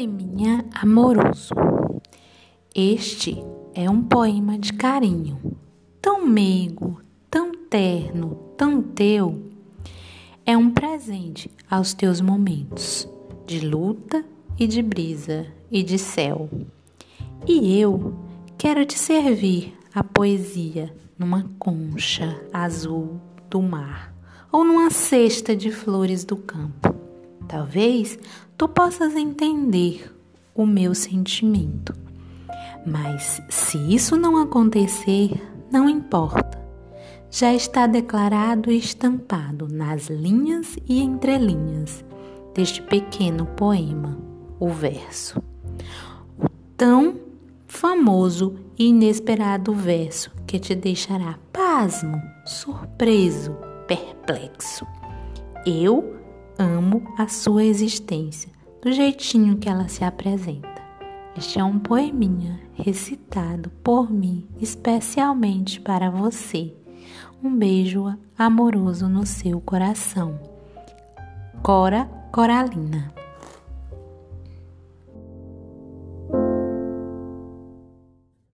Poeminha Amoroso. Este é um poema de carinho, tão meigo, tão terno, tão teu. É um presente aos teus momentos de luta e de brisa e de céu. E eu quero te servir a poesia numa concha azul do mar ou numa cesta de flores do campo. Talvez tu possas entender o meu sentimento. Mas se isso não acontecer, não importa. Já está declarado e estampado nas linhas e entrelinhas deste pequeno poema, o verso. O tão famoso e inesperado verso que te deixará pasmo, surpreso, perplexo. Eu amo a sua existência, do jeitinho que ela se apresenta. Este é um poeminha recitado por mim especialmente para você. Um beijo amoroso no seu coração. Cora Coralina